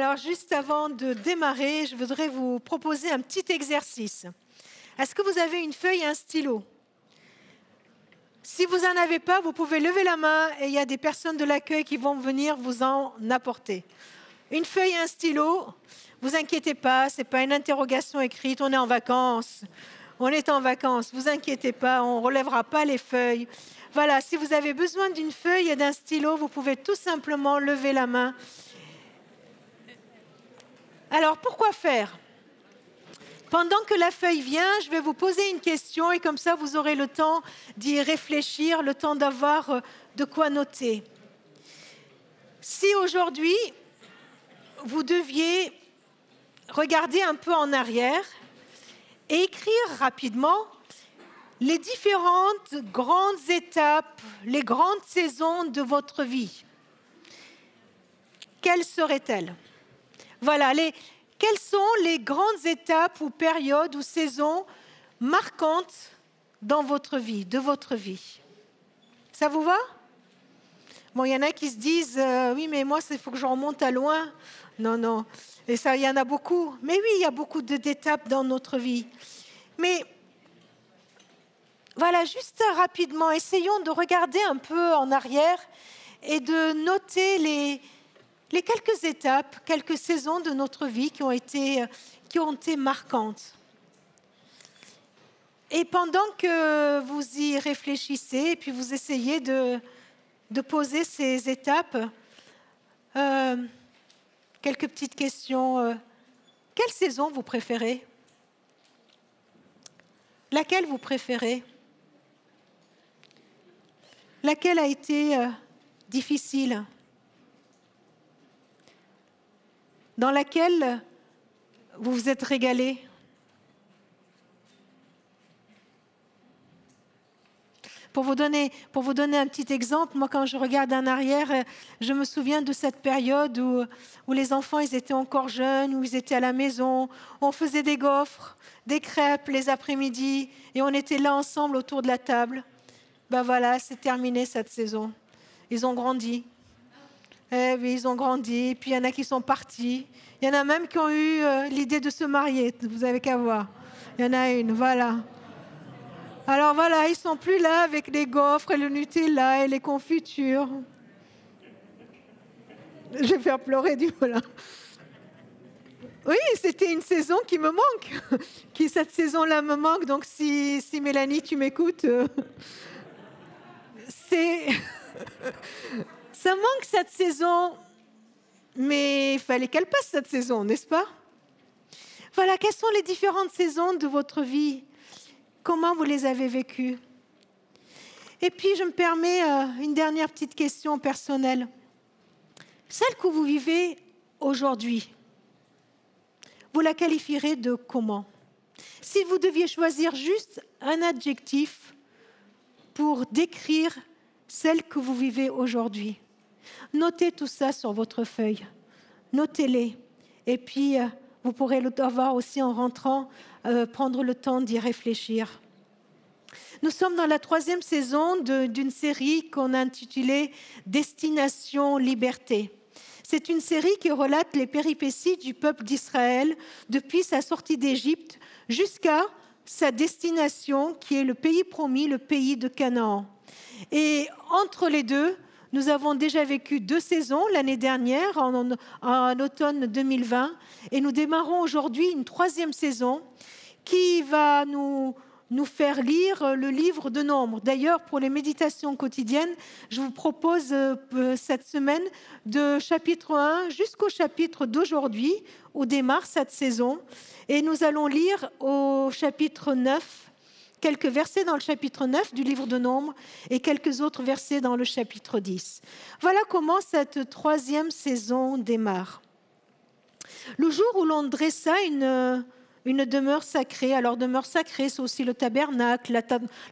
Alors, juste avant de démarrer, je voudrais vous proposer un petit exercice. Est-ce que vous avez une feuille et un stylo? Si vous n'en avez pas, vous pouvez lever la main et il y a des personnes de l'accueil qui vont venir vous en apporter. Une feuille et un stylo, vous inquiétez pas, ce n'est pas une interrogation écrite, on est en vacances. On est en vacances, vous inquiétez pas, on ne relèvera pas les feuilles. Voilà, si vous avez besoin d'une feuille et d'un stylo, vous pouvez tout simplement lever la main. Alors, pourquoi faire? Pendant que la feuille vient, je vais vous poser une question et comme ça, vous aurez le temps d'y réfléchir, le temps d'avoir euh, de quoi noter. Si aujourd'hui, vous deviez regarder un peu en arrière et écrire rapidement les différentes grandes étapes, les grandes saisons de votre vie. Quelles seraient-elles? Voilà, quelles sont les grandes étapes ou périodes ou saisons marquantes dans votre vie, de votre vie? Ça vous va? Bon, il y en a qui se disent, euh, oui, mais moi, il faut que je remonte à loin. Non, non. Et ça, il y en a beaucoup. Mais oui, il y a beaucoup d'étapes dans notre vie. Mais voilà, juste rapidement, essayons de regarder un peu en arrière et de noter les, les quelques étapes, quelques saisons de notre vie qui ont été, qui ont été marquantes. Et pendant que vous y réfléchissez et puis vous essayez de, de poser ces étapes, euh, quelques petites questions. Euh, quelle saison vous préférez? Laquelle vous préférez? Laquelle a été euh, difficile? Dans laquelle vous vous êtes régalé? Pour vous, donner, un petit exemple, moi quand je regarde en arrière, je me souviens de cette période où, où les enfants ils étaient encore jeunes, où ils étaient à la maison, on faisait des gaufres, des crêpes les après-midi, et on était là ensemble autour de la table. Ben voilà, c'est terminé cette saison. Ils ont grandi. Eh oui, ils ont grandi. Puis il y en a qui sont partis. Il y en a même qui ont eu euh, l'idée de se marier. Vous avez qu'à voir. Il y en a une, voilà. Alors voilà, ils sont plus là avec les gaufres et le Nutella et les confitures. Je vais faire pleurer du voilà. Oui, c'était une saison qui me manque. Qui cette saison-là me manque. Donc si, si Mélanie, tu m'écoutes, euh, c'est ça manque cette saison, mais il fallait qu'elle passe cette saison, n'est-ce pas? Voilà, quelles sont les différentes saisons de votre vie? Comment vous les avez vécues? Et puis, je me permets euh, une dernière petite question personnelle. Celle que vous vivez aujourd'hui, vous la qualifierez de comment? Si vous deviez choisir juste un adjectif pour décrire celle que vous vivez aujourd'hui, notez tout ça sur votre feuille. Notez-les. Et puis, euh, vous pourrez le avoir aussi en rentrant, euh, prendre le temps d'y réfléchir. Nous sommes dans la troisième saison d'une série qu'on a intitulée Destination Liberté. C'est une série qui relate les péripéties du peuple d'Israël depuis sa sortie d'Égypte jusqu'à sa destination qui est le pays promis, le pays de Canaan. Et entre les deux, nous avons déjà vécu deux saisons l'année dernière, en, automne 2020, et nous démarrons aujourd'hui une troisième saison qui va nous, nous faire lire le livre de Nombre. D'ailleurs, pour les méditations quotidiennes, je vous propose euh, cette semaine de chapitre 1 jusqu'au chapitre d'aujourd'hui, où démarre cette saison. Et nous allons lire au chapitre 9 quelques versets dans le chapitre 9 du livre de Nombre et quelques autres versets dans le chapitre 10. Voilà comment cette troisième saison démarre. Le jour où l'on dressa une, demeure sacrée, alors demeure sacrée, c'est aussi le tabernacle,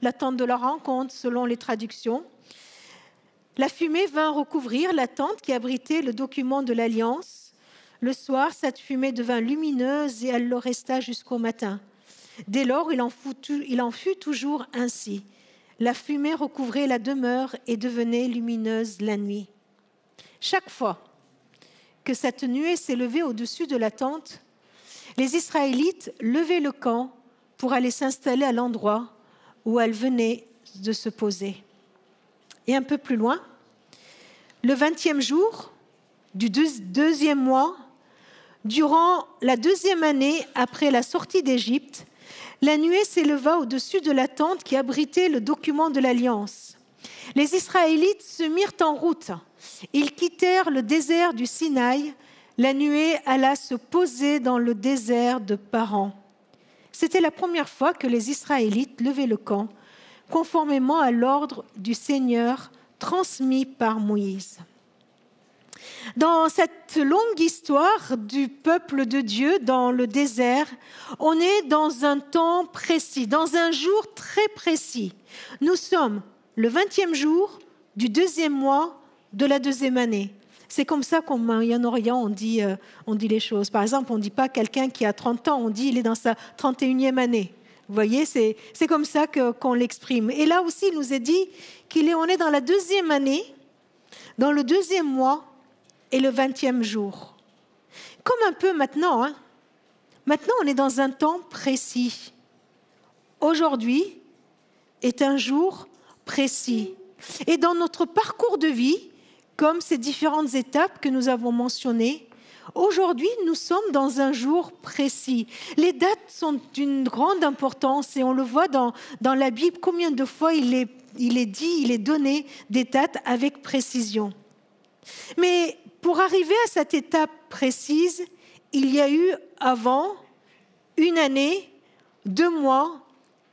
la tente de la rencontre selon les traductions. La fumée vint recouvrir la tente qui abritait le document de l'alliance. Le soir, cette fumée devint lumineuse et elle le resta jusqu'au matin. Dès lors, il en, fut, toujours ainsi. La fumée recouvrait la demeure et devenait lumineuse la nuit. Chaque fois que cette nuée s'élevait au-dessus de la tente, les Israélites levaient le camp pour aller s'installer à l'endroit où elle venait de se poser. Et un peu plus loin, le vingtième jour du deuxième mois, durant la deuxième année après la sortie d'Égypte, la nuée s'éleva au-dessus de la tente qui abritait le document de l'Alliance. Les Israélites se mirent en route. Ils quittèrent le désert du Sinaï. La nuée alla se poser dans le désert de Paran. C'était la première fois que les Israélites levaient le camp, conformément à l'ordre du Seigneur transmis par Moïse. Dans cette longue histoire du peuple de Dieu dans le désert, on est dans un temps précis, dans un jour très précis. Nous sommes le 20e jour du deuxième mois de la deuxième année. C'est comme ça qu'en Moyen-Orient, on dit, euh, on dit les choses. Par exemple, on ne dit pas quelqu'un qui a 30 ans, on dit il est dans sa 31e année. Vous voyez, c'est comme ça qu'on l'exprime. Et là aussi, il nous est dit qu'il est, est dans la deuxième année, dans le deuxième mois et le vingtième jour. Comme un peu maintenant. Hein. Maintenant, on est dans un temps précis. Aujourd'hui est un jour précis. Et dans notre parcours de vie, comme ces différentes étapes que nous avons mentionnées, aujourd'hui, nous sommes dans un jour précis. Les dates sont d'une grande importance et on le voit dans, dans la Bible, combien de fois il est, il est dit, il est donné des dates avec précision. Mais pour arriver à cette étape précise, il y a eu avant une année, deux mois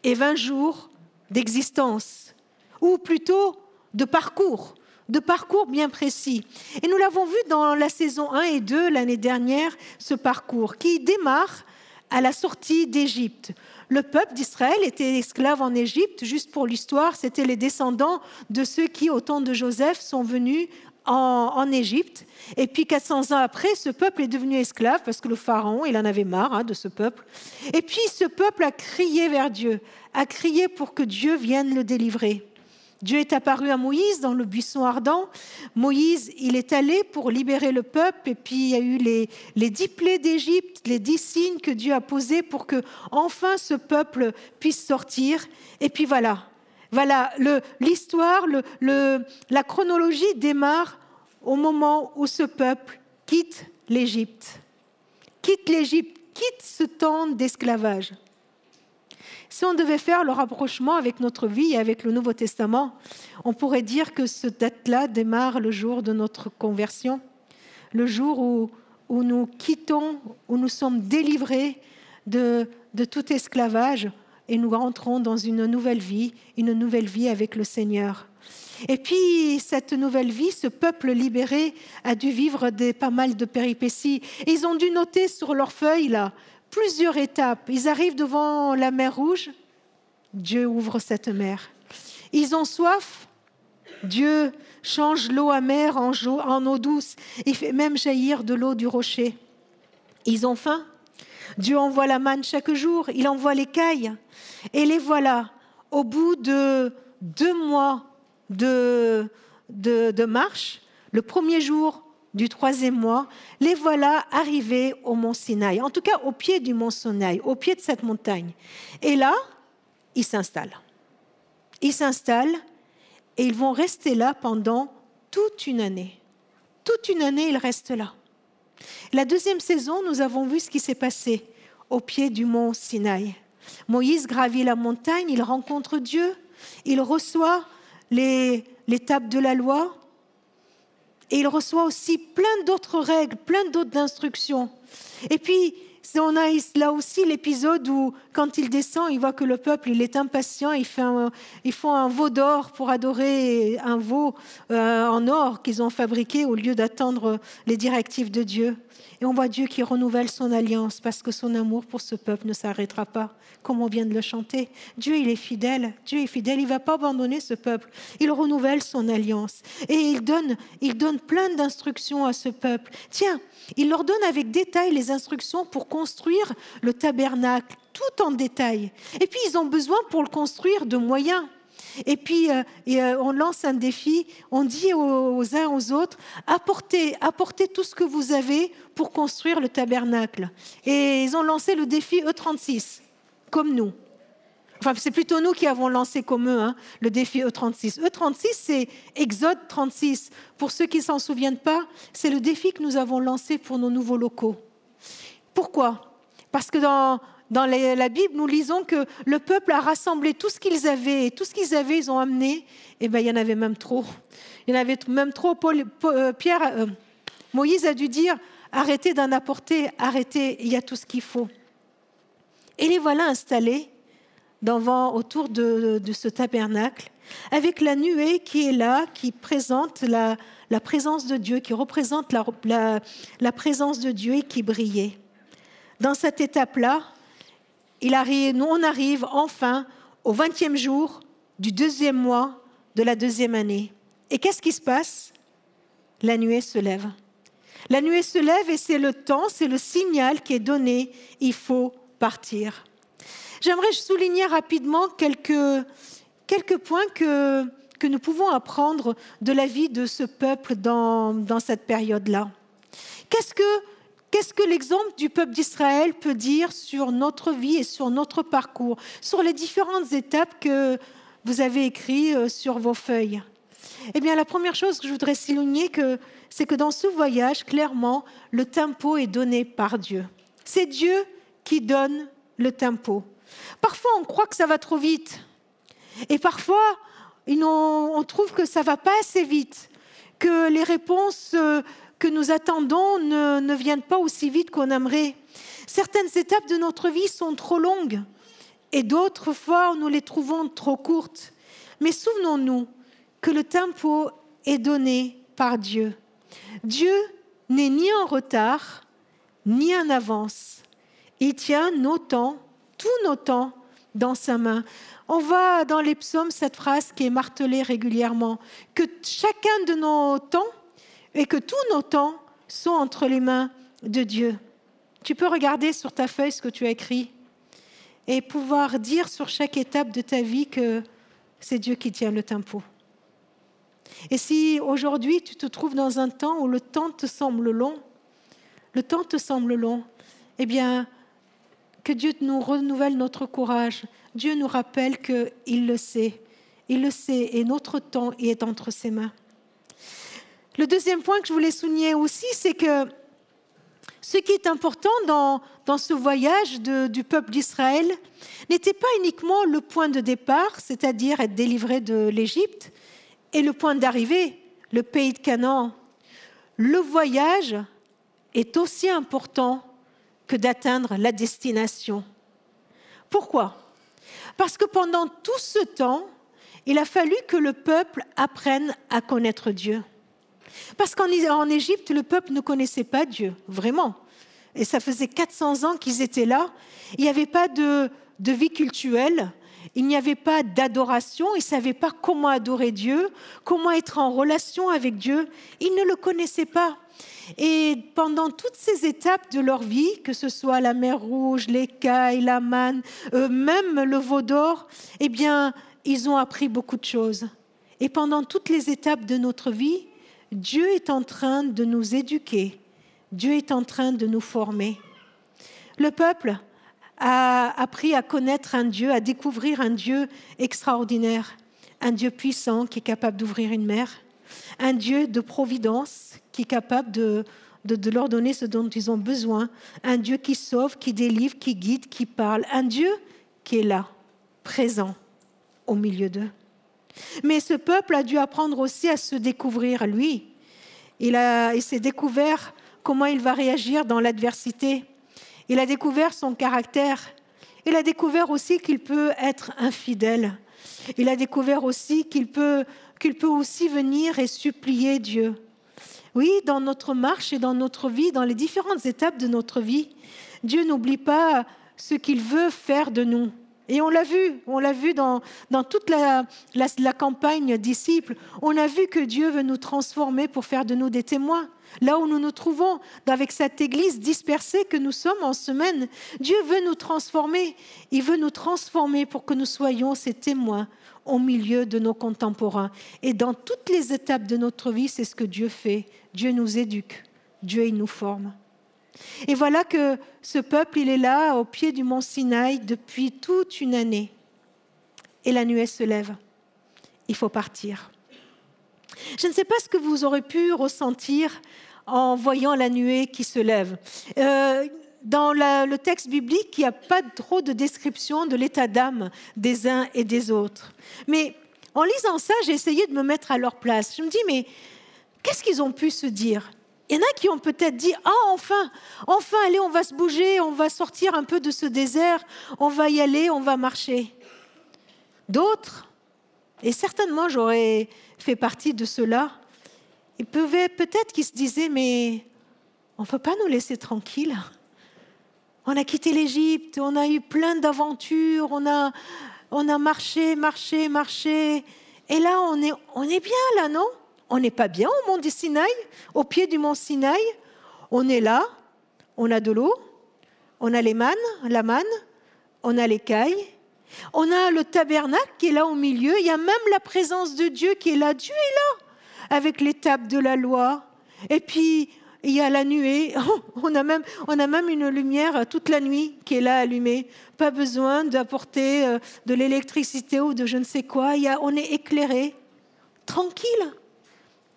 et vingt jours d'existence, ou plutôt de parcours, de parcours bien précis. Et nous l'avons vu dans la saison 1 et 2 l'année dernière, ce parcours qui démarre à la sortie d'Égypte. Le peuple d'Israël était esclave en Égypte, juste pour l'histoire, c'était les descendants de ceux qui, au temps de Joseph, sont venus en, Égypte. Et puis 400 ans après, ce peuple est devenu esclave parce que le pharaon, il en avait marre hein, de ce peuple. Et puis ce peuple a crié vers Dieu, a crié pour que Dieu vienne le délivrer. Dieu est apparu à Moïse dans le buisson ardent. Moïse, il est allé pour libérer le peuple, et puis il y a eu les, les dix plaies d'Égypte, les dix signes que Dieu a posés pour que enfin ce peuple puisse sortir. Et puis voilà, voilà, l'histoire, la chronologie démarre au moment où ce peuple quitte l'Égypte. Quitte l'Égypte, quitte ce temps d'esclavage. Si on devait faire le rapprochement avec notre vie et avec le Nouveau Testament, on pourrait dire que ce date-là démarre le jour de notre conversion, le jour où, nous quittons, où nous sommes délivrés de tout esclavage, et nous rentrons dans une nouvelle vie, une nouvelle vie avec le Seigneur. Et puis, cette nouvelle vie, ce peuple libéré a dû vivre des, pas mal de péripéties. Ils ont dû noter sur leurs feuilles, là, plusieurs étapes. Ils arrivent devant la mer Rouge, Dieu ouvre cette mer. Ils ont soif, Dieu change l'eau amère en eau douce et fait même jaillir de l'eau du rocher. Ils ont faim, Dieu envoie la manne chaque jour, il envoie les cailles. Et les voilà, au bout de deux mois de, de, marche, le premier jour du troisième mois, les voilà arrivés au mont Sinaï, en tout cas au pied du mont Sinaï, au pied de cette montagne. Et là, ils s'installent. Ils s'installent et ils vont rester là pendant toute une année. Toute une année, ils restent là. La deuxième saison, nous avons vu ce qui s'est passé au pied du mont Sinaï. Moïse gravit la montagne, il rencontre Dieu, il reçoit l'étape de la loi et il reçoit aussi plein d'autres règles, plein d'autres instructions. Et puis, on a là aussi l'épisode où, quand il descend, il voit que le peuple il est impatient, il fait ils font un veau d'or pour adorer un veau euh, en or qu'ils ont fabriqué au lieu d'attendre les directives de Dieu. Et on voit Dieu qui renouvelle son alliance parce que son amour pour ce peuple ne s'arrêtera pas, comme on vient de le chanter. Dieu, il est fidèle. Dieu est fidèle. Il ne va pas abandonner ce peuple. Il renouvelle son alliance. Et il donne, il donne plein d'instructions à ce peuple. Tiens, il leur donne avec détail les instructions pour construire le tabernacle, tout en détail. Et puis, ils ont besoin pour le construire de moyens. Et puis, euh, euh, on lance un défi, on dit aux, uns aux autres, apportez, apportez tout ce que vous avez pour construire le tabernacle. Et ils ont lancé le défi E36, comme nous. Enfin, c'est plutôt nous qui avons lancé comme eux hein, le défi E36. E36, c'est Exode 36. Pour ceux qui ne s'en souviennent pas, c'est le défi que nous avons lancé pour nos nouveaux locaux. Pourquoi? Parce que dans, la Bible, nous lisons que le peuple a rassemblé tout ce qu'ils avaient, et tout ce qu'ils avaient, ils ont amené. Et eh bien, il y en avait même trop. Il y en avait même trop. Euh, Pierre, euh, Moïse a dû dire arrêtez d'en apporter, arrêtez, il y a tout ce qu'il faut. Et les voilà installés devant, autour de, ce tabernacle, avec la nuée qui est là, qui présente la, présence de Dieu, qui représente la, la présence de Dieu et qui brillait. Dans cette étape-là, nous on arrive enfin au 20e jour du deuxième mois de la deuxième année. Et qu'est-ce qui se passe? La nuée se lève. La nuée se lève et c'est le temps, c'est le signal qui est donné, il faut partir. J'aimerais souligner rapidement quelques, quelques points que, que nous pouvons apprendre de la vie de ce peuple dans, dans cette période-là. Qu'est-ce que Qu'est-ce que l'exemple du peuple d'Israël peut dire sur notre vie et sur notre parcours, sur les différentes étapes que vous avez écrites euh, sur vos feuilles? Eh bien, la première chose que je voudrais souligner, c'est que dans ce voyage, clairement, le tempo est donné par Dieu. C'est Dieu qui donne le tempo. Parfois, on croit que ça va trop vite. Et parfois, on trouve que ça va pas assez vite, que les réponses euh, que nous attendons ne, viennent pas aussi vite qu'on aimerait. Certaines étapes de notre vie sont trop longues et d'autres fois nous les trouvons trop courtes. Mais souvenons-nous que le tempo est donné par Dieu. Dieu n'est ni en retard ni en avance. Il tient nos temps, tous nos temps, dans sa main. On voit dans les psaumes cette phrase qui est martelée régulièrement, que chacun de nos temps et que tous nos temps sont entre les mains de Dieu. Tu peux regarder sur ta feuille ce que tu as écrit et pouvoir dire sur chaque étape de ta vie que c'est Dieu qui tient le tempo. Et si aujourd'hui tu te trouves dans un temps où le temps te semble long, le temps te semble long, eh bien, que Dieu nous renouvelle notre courage. Dieu nous rappelle qu'il le sait. Il le sait et notre temps est entre ses mains. Le deuxième point que je voulais souligner aussi, c'est que ce qui est important dans, ce voyage du peuple d'Israël n'était pas uniquement le point de départ, c'est-à-dire être délivré de l'Égypte, et le point d'arrivée, le pays de Canaan. Le voyage est aussi important que d'atteindre la destination. Pourquoi? Parce que pendant tout ce temps, il a fallu que le peuple apprenne à connaître Dieu. Parce qu'en Égypte, le peuple ne connaissait pas Dieu, vraiment. Et ça faisait 400 ans qu'ils étaient là. Il n'y avait pas de, vie cultuelle, il n'y avait pas d'adoration, ils ne savaient pas comment adorer Dieu, comment être en relation avec Dieu. Ils ne le connaissaient pas. Et pendant toutes ces étapes de leur vie, que ce soit la mer Rouge, l'écaille, la manne, euh, même le veau d'or, eh bien, ils ont appris beaucoup de choses. Et pendant toutes les étapes de notre vie, Dieu est en train de nous éduquer, Dieu est en train de nous former. Le peuple a appris à connaître un Dieu, à découvrir un Dieu extraordinaire, un Dieu puissant qui est capable d'ouvrir une mer, un Dieu de providence qui est capable de, leur donner ce dont ils ont besoin, un Dieu qui sauve, qui délivre, qui guide, qui parle, un Dieu qui est là, présent au milieu d'eux. Mais ce peuple a dû apprendre aussi à se découvrir, lui. Il, il s'est découvert comment il va réagir dans l'adversité. Il a découvert son caractère. Il a découvert aussi qu'il peut être infidèle. Il a découvert aussi qu'il peut, qu'il peut aussi venir et supplier Dieu. Oui, dans notre marche et dans notre vie, dans les différentes étapes de notre vie, Dieu n'oublie pas ce qu'il veut faire de nous. Et on l'a vu, on l'a vu dans, toute la, la, campagne disciples. On a vu que Dieu veut nous transformer pour faire de nous des témoins. Là où nous nous trouvons, avec cette église dispersée que nous sommes en semaine, Dieu veut nous transformer. Il veut nous transformer pour que nous soyons ses témoins au milieu de nos contemporains. Et dans toutes les étapes de notre vie, c'est ce que Dieu fait. Dieu nous éduque, Dieu il nous forme. Et voilà que ce peuple, il est là au pied du mont Sinaï depuis toute une année. Et la nuée se lève. Il faut partir. Je ne sais pas ce que vous aurez pu ressentir en voyant la nuée qui se lève. Euh, dans le texte biblique, il n'y a pas trop de description de l'état d'âme des uns et des autres. Mais en lisant ça, j'ai essayé de me mettre à leur place. Je me dis, mais qu'est-ce qu'ils ont pu se dire? Il y en a qui ont peut-être dit Ah, enfin, enfin, allez, on va se bouger, on va sortir un peu de ce désert, on va y aller, on va marcher. D'autres, et certainement j'aurais fait partie de ceux-là, ils pouvaient peut-être qu'ils se disaient Mais on ne peut pas nous laisser tranquilles. On a quitté l'Égypte, on a eu plein d'aventures, on a, on a marché, marché, marché. Et là, on est, on est bien là, non? On n'est pas bien au mont du Sinaï, au pied du mont Sinaï. On est là, on a de l'eau, on a les mannes, la manne, on a l'écaille, on a le tabernacle qui est là au milieu, il y a même la présence de Dieu qui est là. Dieu est là, avec l'étape de la loi. Et puis, il y a la nuée. On a, même, on a même une lumière toute la nuit qui est là allumée. Pas besoin d'apporter euh, de l'électricité ou de je ne sais quoi. Il y a, on est éclairé, tranquille.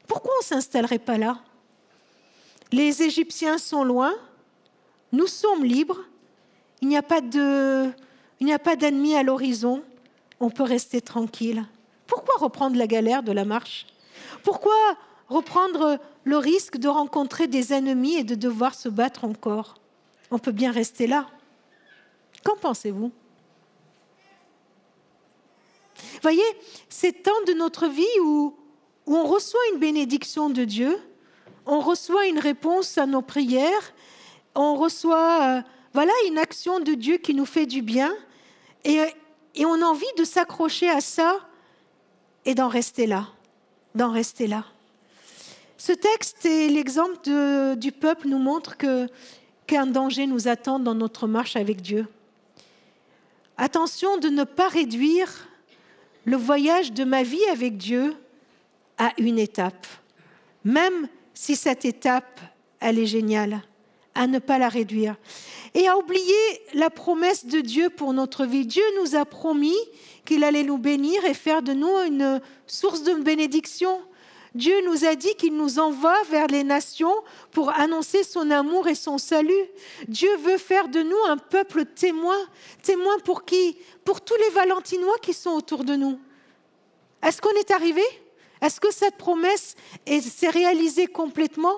Pourquoi on ne s'installerait pas là? Les Égyptiens sont loin, nous sommes libres, il n'y a pas d'ennemis à l'horizon, on peut rester tranquille. Pourquoi reprendre la galère de la marche? Pourquoi reprendre le risque de rencontrer des ennemis et de devoir se battre encore? On peut bien rester là. Qu'en pensez-vous? Voyez, c'est temps de notre vie où où on reçoit une bénédiction de Dieu, on reçoit une réponse à nos prières, on reçoit euh, voilà une action de Dieu qui nous fait du bien, et, et on a envie de s'accrocher à ça et d'en rester là, d'en rester là. Ce texte et l'exemple du peuple nous montrent que qu'un danger nous attend dans notre marche avec Dieu. Attention de ne pas réduire le voyage de ma vie avec Dieu à une étape, même si cette étape, elle est géniale, à ne pas la réduire. Et à oublier la promesse de Dieu pour notre vie. Dieu nous a promis qu'il allait nous bénir et faire de nous une source de bénédiction. Dieu nous a dit qu'il nous envoie vers les nations pour annoncer son amour et son salut. Dieu veut faire de nous un peuple témoin. Témoin pour qui Pour tous les Valentinois qui sont autour de nous. Est-ce qu'on est arrivé? Est-ce que cette promesse s'est réalisée complètement?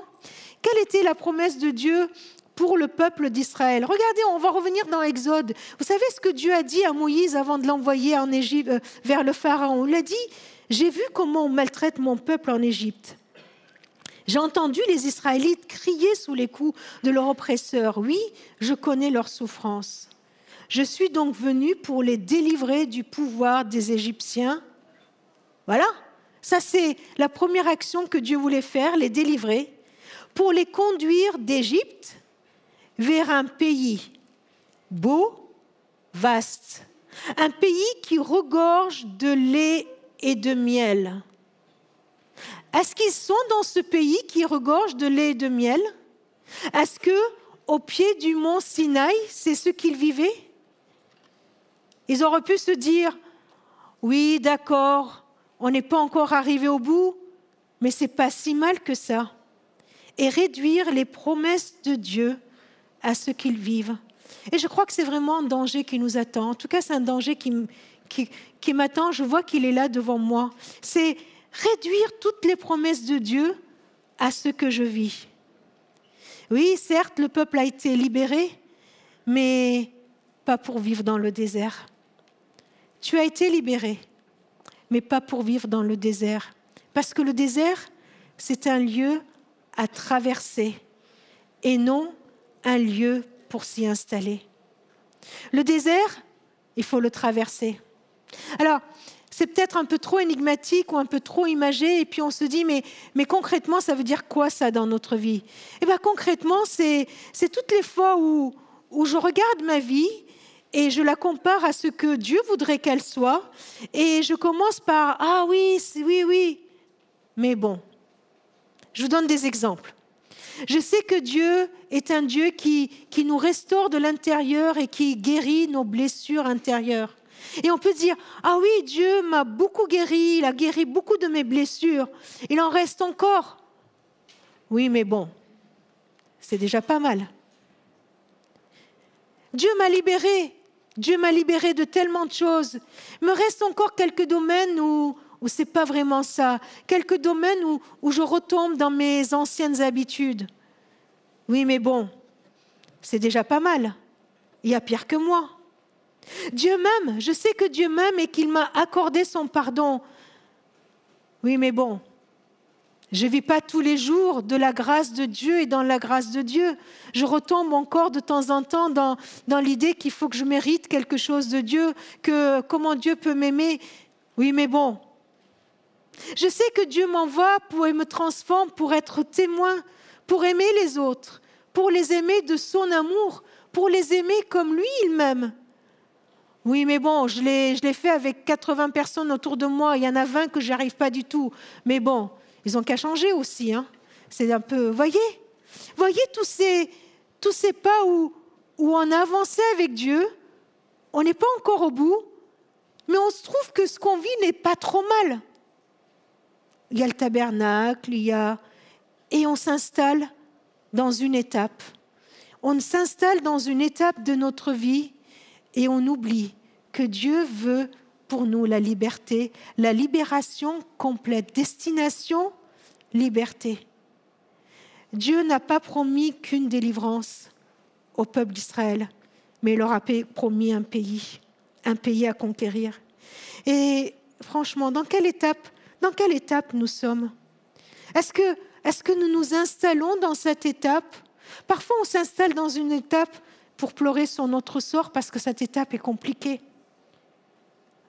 Quelle était la promesse de Dieu pour le peuple d'Israël? Regardez, on va revenir dans Exode. Vous savez ce que Dieu a dit à Moïse avant de l'envoyer en Égypte euh, vers le pharaon? Il a dit "J'ai vu comment on maltraite mon peuple en Égypte. J'ai entendu les Israélites crier sous les coups de leurs oppresseurs. Oui, je connais leur souffrance. Je suis donc venu pour les délivrer du pouvoir des Égyptiens. Voilà, ça, c'est la première action que Dieu voulait faire, les délivrer, pour les conduire d'Égypte vers un pays beau, vaste, un pays qui regorge de lait et de miel. Est-ce qu'ils sont dans ce pays qui regorge de lait et de miel? Est-ce que au pied du mont Sinaï, c'est ce qu'ils vivaient? Ils auraient pu se dire oui, d'accord, on n'est pas encore arrivé au bout, mais c'est pas si mal que ça. Et réduire les promesses de Dieu à ce qu'ils vivent. Et je crois que c'est vraiment un danger qui nous attend. En tout cas, c'est un danger qui, qui m'attend. Je vois qu'il est là devant moi. C'est réduire toutes les promesses de Dieu à ce que je vis. Oui, certes, le peuple a été libéré, mais pas pour vivre dans le désert. Tu as été libéré, mais pas pour vivre dans le désert. Parce que le désert, c'est un lieu à traverser et non un lieu pour s'y installer. Le désert, il faut le traverser. Alors, c'est peut-être un peu trop énigmatique ou un peu trop imagé, et puis on se dit, mais, mais concrètement, ça veut dire quoi ça dans notre vie? Eh bien, concrètement, c'est toutes les fois où, où je regarde ma vie et je la compare à ce que Dieu voudrait qu'elle soit, et je commence par, ah oui, oui, oui, mais bon, je vous donne des exemples. Je sais que Dieu est un Dieu qui, qui nous restaure de l'intérieur et qui guérit nos blessures intérieures. Et on peut dire, ah oui, Dieu m'a beaucoup guéri, il a guéri beaucoup de mes blessures, il en reste encore. Oui, mais bon, c'est déjà pas mal. Dieu m'a libéré, Dieu m'a libéré de tellement de choses. Il me reste encore quelques domaines où, où ce n'est pas vraiment ça, quelques domaines où, où je retombe dans mes anciennes habitudes. Oui, mais bon, c'est déjà pas mal. Il y a pire que moi. Dieu m'aime, je sais que Dieu m'aime et qu'il m'a accordé son pardon. Oui, mais bon, je ne vis pas tous les jours de la grâce de Dieu et dans la grâce de Dieu. Je retombe encore de temps en temps dans, l'idée qu'il faut que je mérite quelque chose de Dieu, que comment Dieu peut m'aimer. Oui, mais bon. Je sais que Dieu m'envoie pour et me transforme pour être témoin, pour aimer les autres, pour les aimer de son amour, pour les aimer comme lui il m'aime. Oui, mais bon, je l'ai fait avec 80 personnes autour de moi. Il y en a 20 que j'arrive pas du tout. Mais bon, ils ont qu'à changer aussi. Hein. C'est un peu. Voyez Voyez tous ces, tous ces pas où, où on a avancé avec Dieu. On n'est pas encore au bout. Mais on se trouve que ce qu'on vit n'est pas trop mal. Il y a le tabernacle, il y a. Et on s'installe dans une étape. On s'installe dans une étape de notre vie et on oublie que Dieu veut pour nous la liberté, la libération complète, destination, liberté. Dieu n'a pas promis qu'une délivrance au peuple d'Israël, mais il leur a promis un pays, un pays à conquérir. Et franchement, dans quelle étape, dans quelle étape nous sommes? Est-ce que, est que nous nous installons dans cette étape? Parfois, on s'installe dans une étape pour pleurer sur notre sort parce que cette étape est compliquée.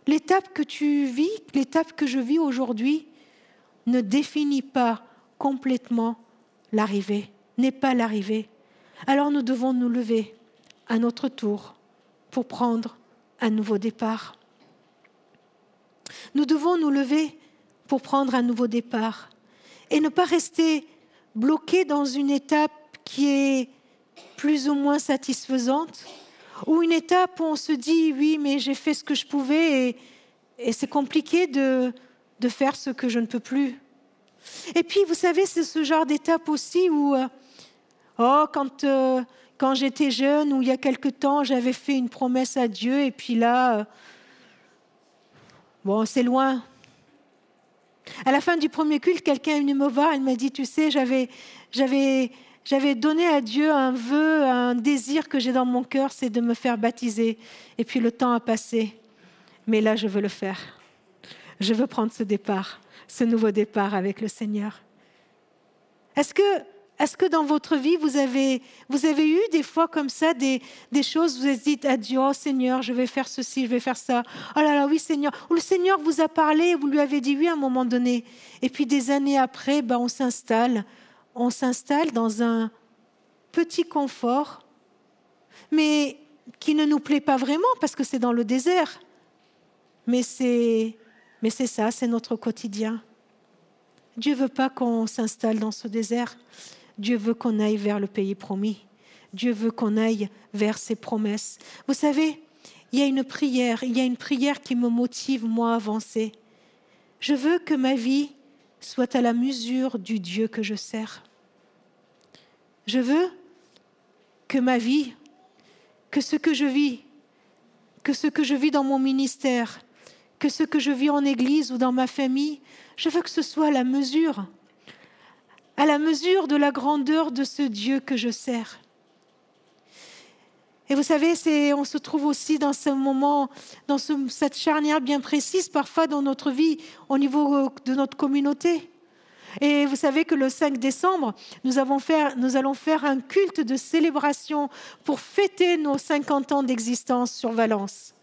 L'étape que tu vis, l'étape que je vis aujourd'hui, ne définit pas complètement l'arrivée, n'est pas l'arrivée. Alors nous devons nous lever à notre tour pour prendre un nouveau départ. Nous devons nous lever pour prendre un nouveau départ et ne pas rester bloqués dans une étape qui est plus ou moins satisfaisante, ou une étape où on se dit oui, mais j'ai fait ce que je pouvais et, c'est compliqué de, de, faire ce que je ne peux plus. Et puis, vous savez, c'est ce genre d'étape aussi où, euh, oh, quand, euh, quand j'étais jeune ou il y a quelque temps, j'avais fait une promesse à Dieu et puis là, euh, bon, c'est loin. À la fin du premier culte, quelqu'un est venu me voir, il m'a dit, tu sais, j'avais, j'avais, j'avais donné à Dieu un vœu, un désir que j'ai dans mon cœur, c'est de me faire baptiser. Et puis le temps a passé. Mais là, je veux le faire. Je veux prendre ce départ, ce nouveau départ avec le Seigneur. Est-ce que, est que dans votre vie, vous avez, vous avez eu des fois comme ça des, choses, vous avez dit à oh Seigneur, je vais faire ceci, je vais faire ça. Oh là là, oui Seigneur. Ou le Seigneur vous a parlé, vous lui avez dit oui à un moment donné. Et puis des années après, ben, on s'installe on s'installe dans un petit confort, mais qui ne nous plaît pas vraiment parce que c'est dans le désert. Mais c'est, mais c'est ça, c'est notre quotidien. Dieu veut pas qu'on s'installe dans ce désert. Dieu veut qu'on aille vers le pays promis. Dieu veut qu'on aille vers ses promesses. Vous savez, il y a une prière, il y a une prière qui me motive, moi, à avancer. Je veux que ma vie soit à la mesure du Dieu que je sers. Je veux que ma vie, que ce que je vis, que ce que je vis dans mon ministère, que ce que je vis en église ou dans ma famille, je veux que ce soit à la mesure, à la mesure de la grandeur de ce Dieu que je sers. Et vous savez, on se trouve aussi dans ce moment, dans cette charnière bien précise, parfois dans notre vie, au niveau de notre communauté. Et vous savez que le 5 décembre, nous, allons faire un culte de célébration pour fêter nos 50 ans d'existence sur Valence.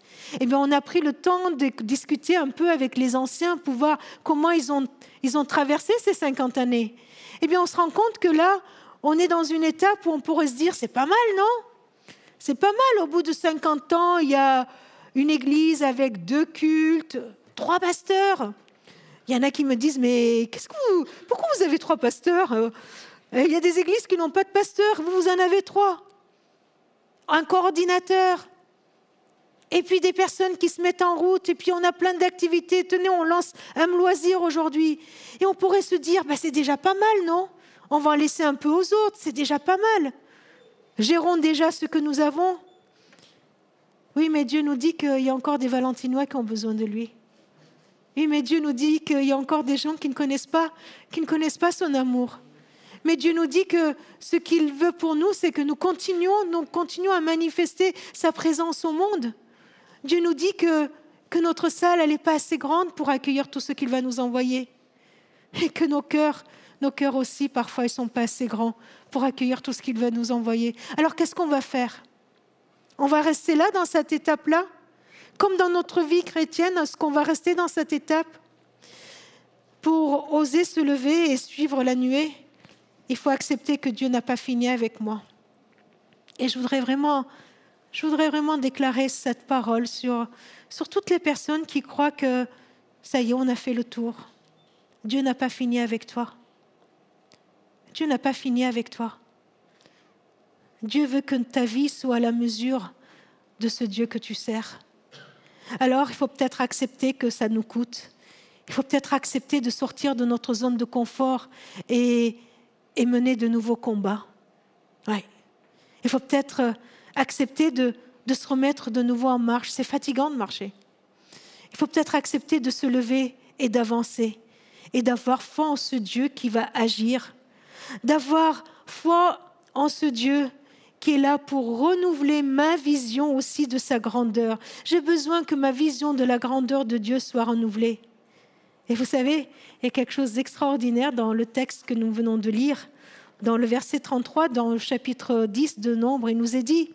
Eh bien, on a pris le temps de discuter un peu avec les anciens pour voir comment ils ont, ils ont traversé ces 50 années. Eh bien, on se rend compte que là, on est dans une étape où on pourrait se dire, c'est pas mal, non? C'est pas mal, au bout de 50 ans, il y a une église avec deux cultes, trois pasteurs. Il y en a qui me disent, mais qu'est-ce que vous, pourquoi vous avez trois pasteurs? Euh, Il y a des églises qui n'ont pas de pasteur, vous, vous en avez trois. Un coordinateur, et puis des personnes qui se mettent en route, et puis on a plein d'activités. Tenez, on lance un loisir aujourd'hui. Et on pourrait se dire, bah, c'est déjà pas mal, non? On va en laisser un peu aux autres, c'est déjà pas mal. Gérons déjà ce que nous avons. Oui, mais Dieu nous dit qu'il y a encore des Valentinois qui ont besoin de lui. Oui, mais Dieu nous dit qu'il y a encore des gens qui ne connaissent pas, qui ne connaissent pas son amour. Mais Dieu nous dit que ce qu'il veut pour nous, c'est que nous continuons, nous continuons à manifester sa présence au monde. Dieu nous dit que, que notre salle, elle n'est pas assez grande pour accueillir tout ce qu'il va nous envoyer. Et que nos cœurs, nos cœurs aussi, parfois, ils ne sont pas assez grands pour accueillir tout ce qu'il va nous envoyer. Alors qu'est-ce qu'on va faire? On va rester là, dans cette étape-là? Comme dans notre vie chrétienne, est-ce qu'on va rester dans cette étape? Pour oser se lever et suivre la nuée, il faut accepter que Dieu n'a pas fini avec moi. Et je voudrais vraiment je voudrais vraiment déclarer cette parole sur, sur toutes les personnes qui croient que ça y est, on a fait le tour. Dieu n'a pas fini avec toi. Dieu n'a pas fini avec toi. Dieu veut que ta vie soit à la mesure de ce Dieu que tu sers. Alors, il faut peut-être accepter que ça nous coûte. Il faut peut-être accepter de sortir de notre zone de confort et, et mener de nouveaux combats. Ouais. Il faut peut-être accepter de, se remettre de nouveau en marche. C'est fatigant de marcher. Il faut peut-être accepter de se lever et d'avancer et d'avoir foi en ce Dieu qui va agir, d'avoir foi en ce Dieu qui est là pour renouveler ma vision aussi de sa grandeur. J'ai besoin que ma vision de la grandeur de Dieu soit renouvelée. Et vous savez, il y a quelque chose d'extraordinaire dans le texte que nous venons de lire, dans le verset 33, dans le chapitre 10 de Nombre, il nous est dit,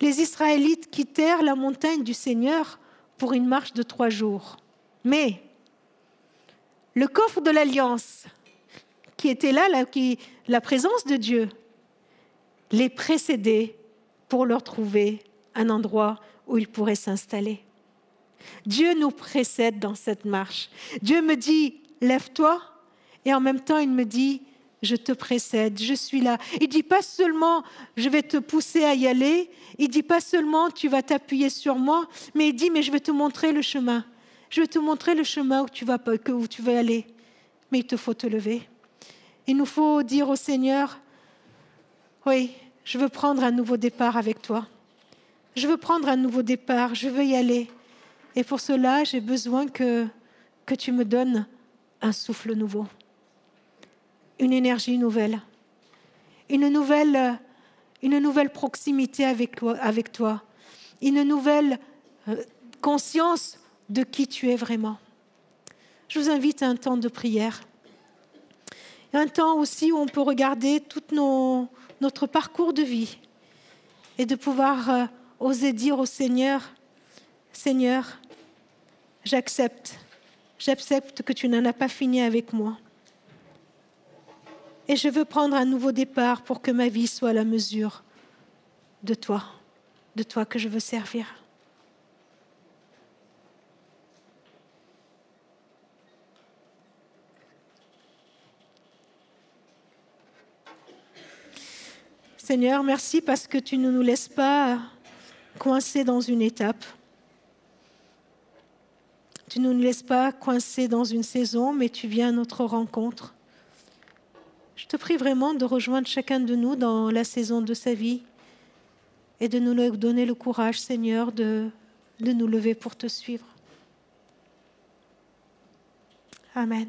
les Israélites quittèrent la montagne du Seigneur pour une marche de trois jours. Mais le coffre de l'alliance, qui était là, la présence de Dieu, les précédait pour leur trouver un endroit où ils pourraient s'installer. Dieu nous précède dans cette marche. Dieu me dit, lève-toi, et en même temps, il me dit, je te précède, je suis là. Il dit pas seulement je vais te pousser à y aller, il dit pas seulement tu vas t'appuyer sur moi, mais il dit mais je vais te montrer le chemin. Je vais te montrer le chemin où tu vas tu vas aller. Mais il te faut te lever. Il nous faut dire au Seigneur oui, je veux prendre un nouveau départ avec toi. Je veux prendre un nouveau départ, je veux y aller. Et pour cela, j'ai besoin que que tu me donnes un souffle nouveau une énergie nouvelle, une nouvelle, une nouvelle proximité avec toi, une nouvelle euh, conscience de qui tu es vraiment. Je vous invite à un temps de prière, un temps aussi où on peut regarder tout notre parcours de vie et de pouvoir euh, oser dire au Seigneur, Seigneur, j'accepte, j'accepte que tu n'en as pas fini avec moi. Et je veux prendre un nouveau départ pour que ma vie soit à la mesure de toi, de toi que je veux servir. Seigneur, merci parce que tu ne nous laisses pas coincés dans une étape. Tu ne nous laisses pas coincés dans une saison, mais tu viens à notre rencontre. Je te prie vraiment de rejoindre chacun de nous dans la saison de sa vie et de nous donner le courage, Seigneur, de, de nous lever pour te suivre. Amen.